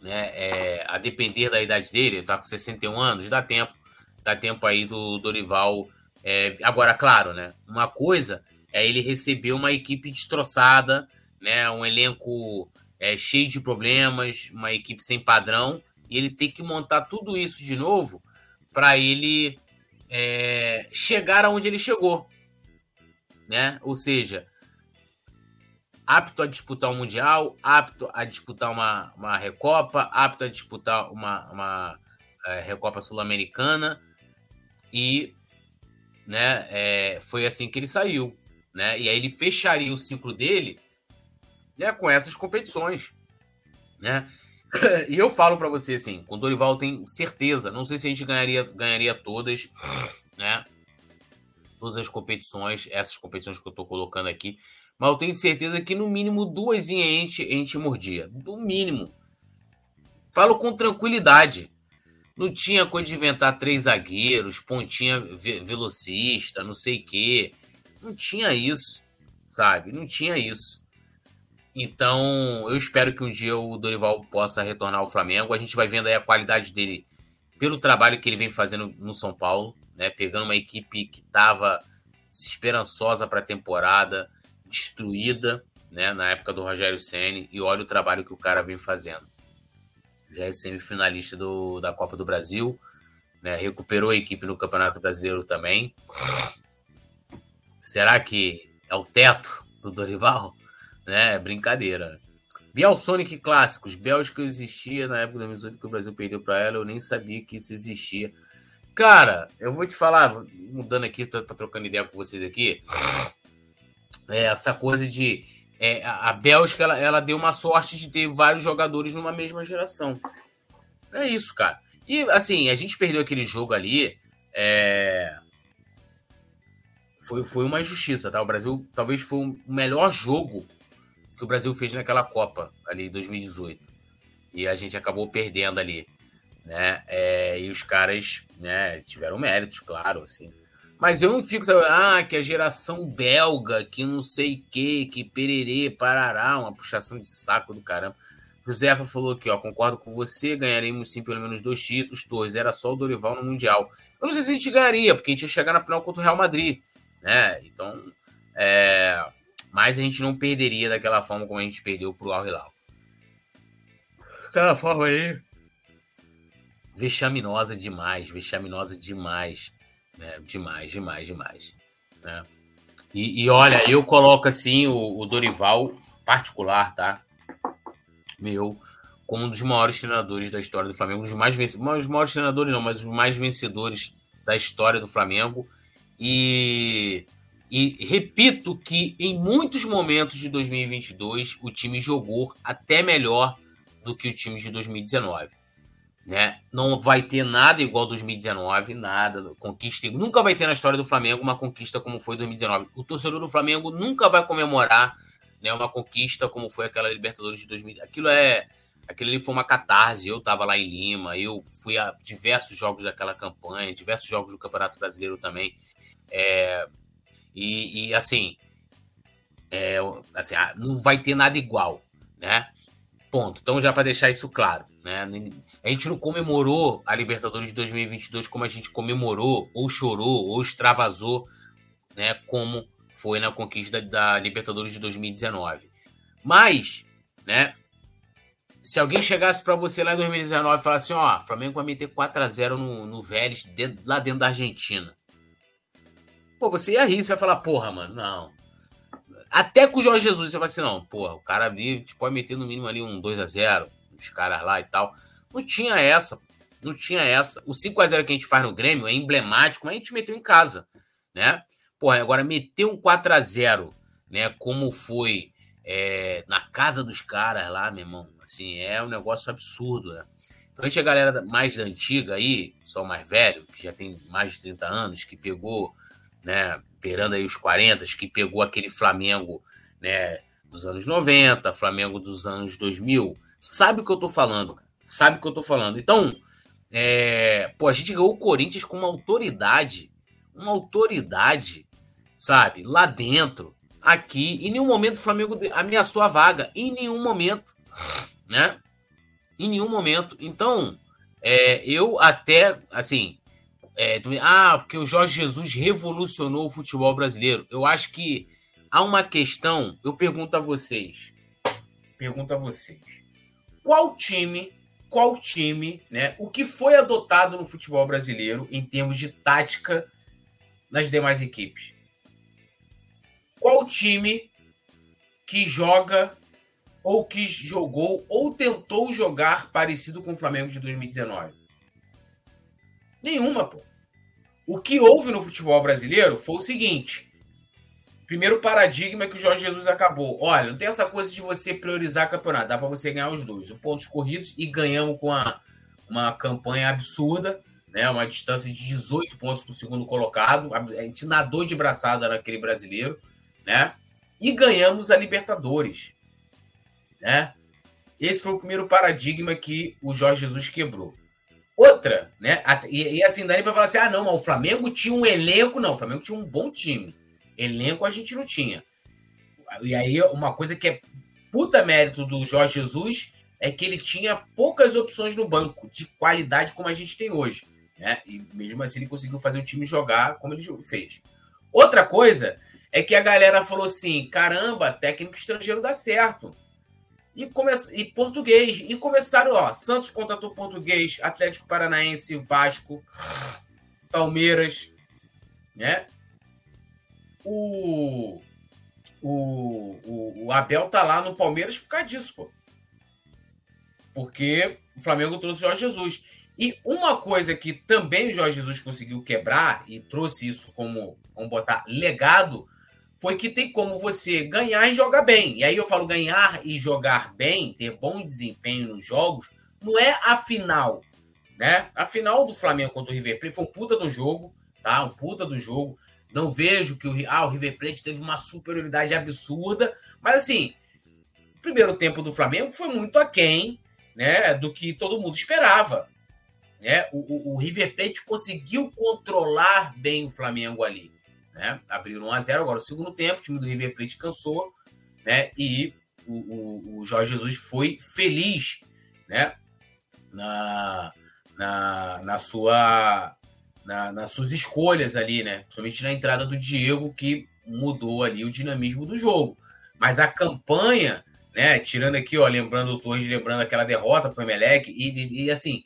né, é, a depender da idade dele, tá com 61 anos, dá tempo, dá tempo aí do Dorival. É, agora, claro, né, uma coisa é ele receber uma equipe destroçada, né, um elenco é, cheio de problemas, uma equipe sem padrão, e ele tem que montar tudo isso de novo para ele é, chegar aonde ele chegou. Né? Ou seja, apto a disputar um Mundial, apto a disputar uma, uma Recopa, apto a disputar uma, uma é, Recopa Sul-Americana. E né, é, foi assim que ele saiu. Né? E aí ele fecharia o ciclo dele né, com essas competições. Né? e eu falo para você assim, com o Dorival tem certeza, não sei se a gente ganharia, ganharia todas, né? Todas as competições, essas competições que eu tô colocando aqui, mas eu tenho certeza que no mínimo duas a gente, a gente mordia, no mínimo. Falo com tranquilidade. Não tinha coisa de inventar três zagueiros, pontinha velocista, não sei o quê. Não tinha isso, sabe? Não tinha isso. Então, eu espero que um dia o Dorival possa retornar ao Flamengo. A gente vai vendo aí a qualidade dele pelo trabalho que ele vem fazendo no São Paulo, né? Pegando uma equipe que estava esperançosa para a temporada, destruída, né? Na época do Rogério Ceni e olha o trabalho que o cara vem fazendo já é semifinalista do, da Copa do Brasil, né? recuperou a equipe no Campeonato Brasileiro também. Será que é o teto do Dorival? Né? Brincadeira. Biel Sonic Clássicos. Bélgica existia na época de 2018 que o Brasil perdeu para ela. Eu nem sabia que isso existia. Cara, eu vou te falar, mudando aqui, tô trocando ideia com vocês aqui. É essa coisa de é, a Bélgica ela, ela, deu uma sorte de ter vários jogadores numa mesma geração. É isso, cara. E assim, a gente perdeu aquele jogo ali. É... Foi, foi uma injustiça, tá? O Brasil talvez foi o melhor jogo que o Brasil fez naquela Copa ali em 2018. E a gente acabou perdendo ali, né? É, e os caras, né, tiveram méritos, claro, assim. Mas eu não fico sabendo, ah, que a geração belga, que não sei o que, que pererê, parará, uma puxação de saco do caramba. Josefa falou aqui, ó, concordo com você, ganharemos sim pelo menos dois títulos, dois, era só o Dorival no Mundial. Eu não sei se a gente ganharia, porque a gente ia chegar na final contra o Real Madrid, né? Então, é... mas a gente não perderia daquela forma como a gente perdeu pro Al Hilal. Aquela forma aí, vexaminosa demais, vexaminosa demais. Né? Demais, demais, demais. Né? E, e, olha, eu coloco assim o, o, Dorival particular, tá? Meu, como um dos maiores treinadores da história do Flamengo, um dos mais vencedores, os maiores treinadores não, mas os mais vencedores da história do Flamengo. E, e repito que em muitos momentos de 2022 o time jogou até melhor do que o time de 2019 né? Não vai ter nada igual 2019, nada. Conquista. Nunca vai ter na história do Flamengo uma conquista como foi 2019. O torcedor do Flamengo nunca vai comemorar né, uma conquista como foi aquela Libertadores de 2000. Aquilo é. Aquilo ali foi uma catarse. Eu estava lá em Lima, eu fui a diversos jogos daquela campanha, diversos jogos do Campeonato Brasileiro também. É, e, e, assim, é, assim, ah, não vai ter nada igual, né? Ponto. Então, já para deixar isso claro, né? A gente não comemorou a Libertadores de 2022 como a gente comemorou, ou chorou, ou extravasou, né, como foi na conquista da Libertadores de 2019. Mas, né, se alguém chegasse para você lá em 2019 e falasse assim, ó, Flamengo vai meter 4 a 0 no, no Vélez, dentro, lá dentro da Argentina. Pô, você ia rir, você vai falar, porra, mano, não. Até com o Jorge Jesus, você vai assim, não, porra, o cara ali tipo, pode meter no mínimo ali um 2 a 0 os caras lá e tal. Não tinha essa. Não tinha essa. O 5x0 que a gente faz no Grêmio é emblemático, mas a gente meteu em casa, né? Porra, agora meter um 4x0, né? Como foi é, na casa dos caras lá, meu irmão. Assim, é um negócio absurdo, né? Então a gente, a galera mais antiga aí, só mais velho, que já tem mais de 30 anos, que pegou, né? Perando aí os 40, que pegou aquele Flamengo, né? Dos anos 90, Flamengo dos anos 2000, sabe o que eu tô falando, sabe o que eu tô falando. Então, é, pô, a gente ganhou o Corinthians com uma autoridade, uma autoridade, sabe, lá dentro, aqui. Em nenhum momento o Flamengo ameaçou a vaga, em nenhum momento, né? Em nenhum momento. Então, é, eu até, assim, é, ah, porque o Jorge Jesus revolucionou o futebol brasileiro. Eu acho que há uma questão, eu pergunto a vocês, pergunto a vocês, qual time qual time, né? O que foi adotado no futebol brasileiro em termos de tática nas demais equipes? Qual time que joga ou que jogou ou tentou jogar parecido com o Flamengo de 2019? Nenhuma, pô. O que houve no futebol brasileiro foi o seguinte: primeiro paradigma que o Jorge Jesus acabou. Olha, não tem essa coisa de você priorizar campeonato, dá para você ganhar os dois, os pontos corridos e ganhamos com a, uma campanha absurda, né? Uma distância de 18 pontos para o segundo colocado. A gente nadou de braçada naquele brasileiro, né? E ganhamos a Libertadores, né? Esse foi o primeiro paradigma que o Jorge Jesus quebrou. Outra, né? E, e assim, daí vai falar assim: ah, não, mas o Flamengo tinha um elenco. Não, o Flamengo tinha um bom time. Elenco a gente não tinha. E aí, uma coisa que é puta mérito do Jorge Jesus é que ele tinha poucas opções no banco, de qualidade como a gente tem hoje. Né? E mesmo assim ele conseguiu fazer o time jogar como ele fez. Outra coisa é que a galera falou assim: caramba, técnico estrangeiro dá certo. E, come... e português. E começaram, ó, Santos contratou português, Atlético Paranaense, Vasco, Palmeiras, né? O, o, o, o Abel tá lá no Palmeiras por causa disso, pô. Porque o Flamengo trouxe Jorge Jesus. E uma coisa que também o Jorge Jesus conseguiu quebrar e trouxe isso como, vamos botar, legado, foi que tem como você ganhar e jogar bem. E aí eu falo ganhar e jogar bem, ter bom desempenho nos jogos, não é a final, né? A final do Flamengo contra o River Plate foi um puta do jogo, tá? Um puta do jogo. Não vejo que o, ah, o River Plate teve uma superioridade absurda, mas assim, o primeiro tempo do Flamengo foi muito aquém né, do que todo mundo esperava. Né? O, o, o River Plate conseguiu controlar bem o Flamengo ali. Né? Abriram 1 a 0 agora o segundo tempo, o time do River Plate cansou, né? E o, o, o Jorge Jesus foi feliz, né? Na, na, na sua na, nas suas escolhas ali, né? Principalmente na entrada do Diego, que mudou ali o dinamismo do jogo. Mas a campanha né? Tirando aqui, ó, lembrando o Torres, lembrando aquela derrota para o Emelec, e, e, assim,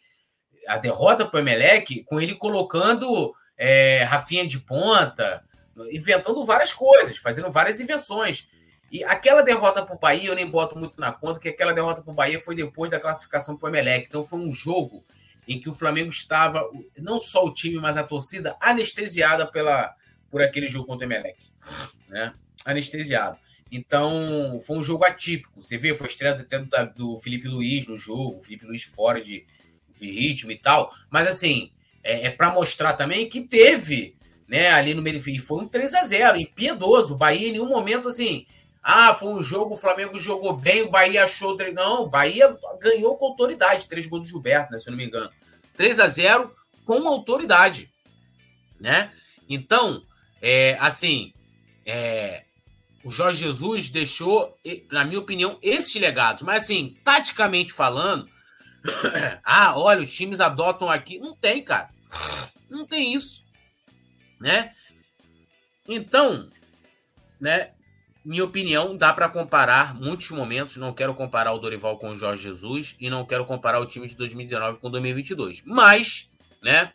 a derrota para o Emelec, com ele colocando é, Rafinha de ponta, inventando várias coisas, fazendo várias invenções. E aquela derrota para o Bahia, eu nem boto muito na conta, que aquela derrota para o Bahia foi depois da classificação para o Emelec. Então foi um jogo em que o Flamengo estava, não só o time, mas a torcida, anestesiada pela, por aquele jogo contra o Emelec. Né? Anestesiado. Então, foi um jogo atípico. Você vê, foi estreia até do, do Felipe Luiz no jogo, o Felipe Luiz fora de, de ritmo e tal. Mas, assim, é, é para mostrar também que teve, né, ali no meio. Foi um 3 a 0 impiedoso. O Bahia, em nenhum momento, assim. Ah, foi um jogo, o Flamengo jogou bem, o Bahia achou. Não, o Bahia ganhou com autoridade. Três gols do Gilberto, né, se eu não me engano. 3 a 0 com autoridade, né? Então, é, assim, é, o Jorge Jesus deixou, na minha opinião, esses legados. Mas, assim, taticamente falando, ah, olha, os times adotam aqui. Não tem, cara. Não tem isso. Né? Então, né? Minha opinião, dá para comparar muitos momentos. Não quero comparar o Dorival com o Jorge Jesus e não quero comparar o time de 2019 com 2022. Mas, né?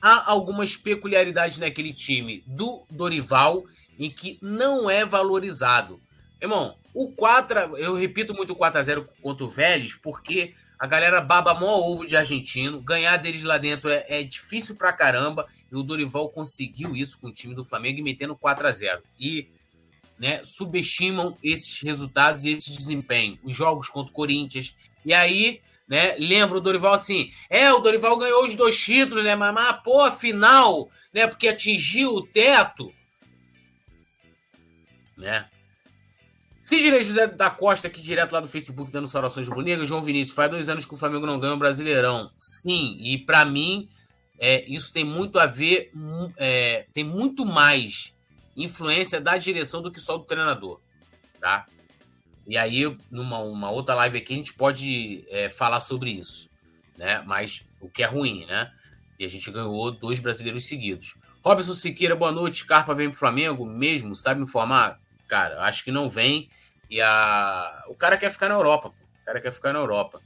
Há algumas peculiaridades naquele time do Dorival em que não é valorizado. Irmão, o 4, eu repito muito o 4x0 contra o Vélez, porque a galera baba mó ovo de argentino, ganhar deles lá dentro é, é, difícil pra caramba, e o Dorival conseguiu isso com o time do Flamengo e metendo 4 a 0 E né, subestimam esses resultados e esse desempenho. Os jogos contra o Corinthians. E aí, né, lembra o Dorival assim: é, o Dorival ganhou os dois títulos, né, mas, mas pô, afinal, né, porque atingiu o teto né? Sidney José da Costa, aqui direto lá do Facebook, dando saudações Bonega. João Vinícius, faz dois anos que o Flamengo não ganha o Brasileirão. Sim, e para mim, é, isso tem muito a ver, é, tem muito mais influência da direção do que só do treinador, tá? E aí, numa uma outra live aqui, a gente pode é, falar sobre isso, né? Mas o que é ruim, né? E a gente ganhou dois brasileiros seguidos. Robson Siqueira, boa noite. Carpa vem pro Flamengo mesmo? Sabe me informar? Cara. Acho que não vem. E a... o cara quer ficar na Europa. Pô. O cara quer ficar na Europa.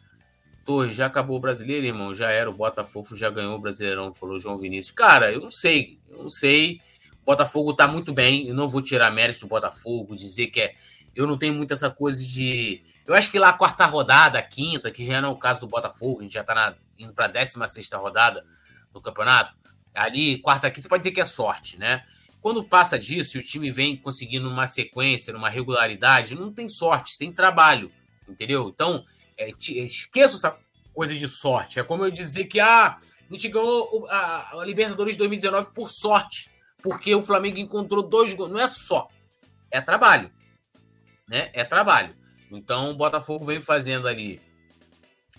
Torres, já acabou o brasileiro, irmão? Já era. O Botafogo já ganhou o Brasileirão, falou João Vinícius. Cara, eu não sei. Eu não sei. O Botafogo tá muito bem. Eu não vou tirar mérito do Botafogo, dizer que é. Eu não tenho muito essa coisa de. Eu acho que lá a quarta rodada, a quinta, que já não é o caso do Botafogo, a gente já tá na... indo pra 16 rodada do campeonato. Ali, quarta, quinta, você pode dizer que é sorte, né? Quando passa disso e o time vem conseguindo uma sequência, uma regularidade, não tem sorte, tem trabalho, entendeu? Então, é, esqueça essa coisa de sorte. É como eu dizer que ah, a gente ganhou a, a Libertadores de 2019 por sorte, porque o Flamengo encontrou dois gols. Não é só, é trabalho, né? É trabalho. Então, o Botafogo veio fazendo ali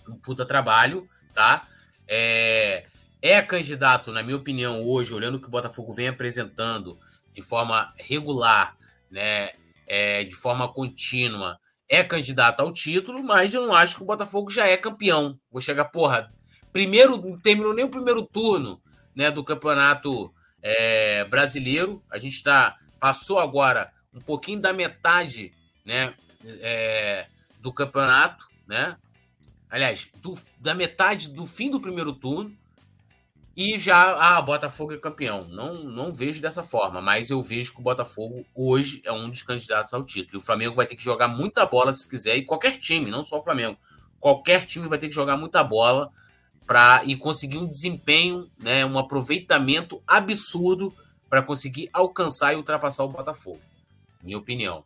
um puta trabalho, tá? É, é candidato, na minha opinião, hoje, olhando o que o Botafogo vem apresentando de forma regular, né, é, de forma contínua, é candidato ao título, mas eu não acho que o Botafogo já é campeão. Vou chegar, porra, primeiro, não terminou nem o primeiro turno né, do campeonato é, brasileiro. A gente tá, passou agora um pouquinho da metade né, é, do campeonato, né? aliás, do, da metade do fim do primeiro turno e já, ah, Botafogo é campeão. Não, não vejo dessa forma, mas eu vejo que o Botafogo hoje é um dos candidatos ao título. E o Flamengo vai ter que jogar muita bola se quiser, e qualquer time, não só o Flamengo. Qualquer time vai ter que jogar muita bola para e conseguir um desempenho, né, um aproveitamento absurdo para conseguir alcançar e ultrapassar o Botafogo. Minha opinião.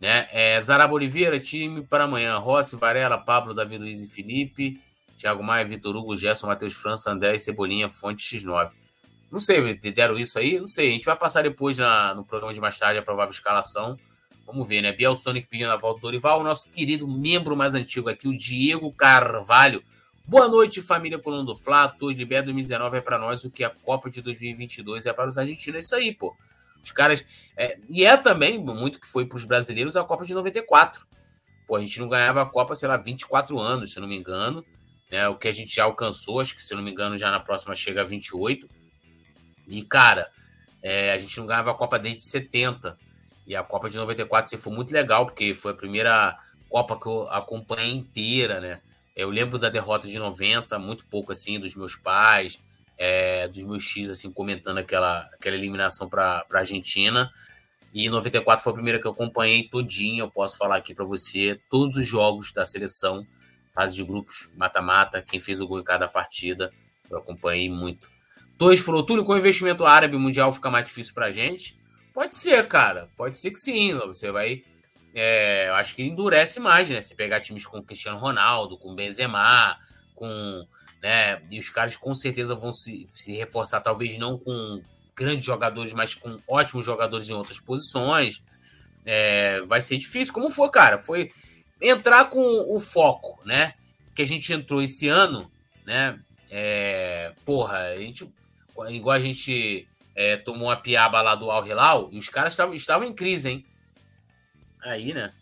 Né? É, Zaraba Oliveira, time para amanhã. Rossi, Varela, Pablo, Davi Luiz e Felipe. Thiago Maia, Vitor Hugo, Gerson, Matheus França, André e Cebolinha, fonte X9. Não sei, deram isso aí? Não sei. A gente vai passar depois na, no programa de mais tarde a provável escalação. Vamos ver, né? Biel Sonic pedindo a volta do Dorival. O nosso querido membro mais antigo aqui, o Diego Carvalho. Boa noite, família Coluna do Flá. Torre de 2019 é para nós o que a Copa de 2022 é para os argentinos. É isso aí, pô. Os caras. É, e é também muito que foi para os brasileiros a Copa de 94. Pô, a gente não ganhava a Copa, sei lá, 24 anos, se não me engano. Né? O que a gente já alcançou, acho que se não me engano, já na próxima chega a 28. E, cara, é, a gente não ganhava a Copa desde 70. E a Copa de 94 assim, foi muito legal, porque foi a primeira Copa que eu acompanhei inteira, né? Eu lembro da derrota de 90, muito pouco assim, dos meus pais é, dos meus X, assim, comentando aquela, aquela eliminação para a Argentina. E 94 foi a primeira que eu acompanhei todinha. Eu posso falar aqui para você todos os jogos da seleção, fase de grupos, mata-mata, quem fez o gol em cada partida. Eu acompanhei muito. Dois falou, Túlio, com o investimento árabe mundial fica mais difícil para a gente? Pode ser, cara. Pode ser que sim. Você vai. É, eu acho que endurece mais, né? Você pegar times com Cristiano Ronaldo, com Benzema, com né? E os caras com certeza vão se, se reforçar, talvez não com grandes jogadores, mas com ótimos jogadores em outras posições. É, vai ser difícil, como foi, cara. Foi entrar com o foco, né? Que a gente entrou esse ano, né? É, porra, a gente, igual a gente é, tomou uma piaba lá do Al Hilal, e os caras estavam, estavam em crise, hein? Aí, né?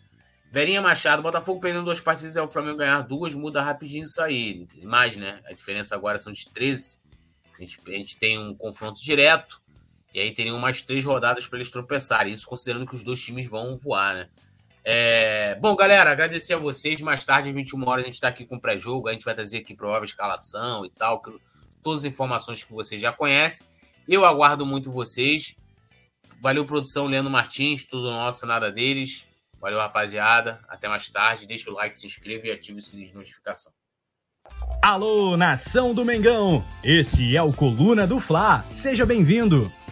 Verinha Machado, Botafogo perdendo duas partidas e o Flamengo ganhar duas, muda rapidinho isso aí. Mais, né? A diferença agora são de 13. A gente, a gente tem um confronto direto. E aí teriam mais três rodadas para eles tropeçarem. Isso considerando que os dois times vão voar, né? É... Bom, galera, agradecer a vocês. Mais tarde, às 21 horas, a gente está aqui com o pré-jogo. A gente vai trazer aqui provável escalação e tal. Todas as informações que vocês já conhecem. Eu aguardo muito vocês. Valeu, produção, Leandro Martins. Tudo nosso, nada deles. Valeu, rapaziada. Até mais tarde. Deixa o like, se inscreva e ative o sininho de notificação. Alô, nação do Mengão! Esse é o Coluna do Fla. Seja bem-vindo.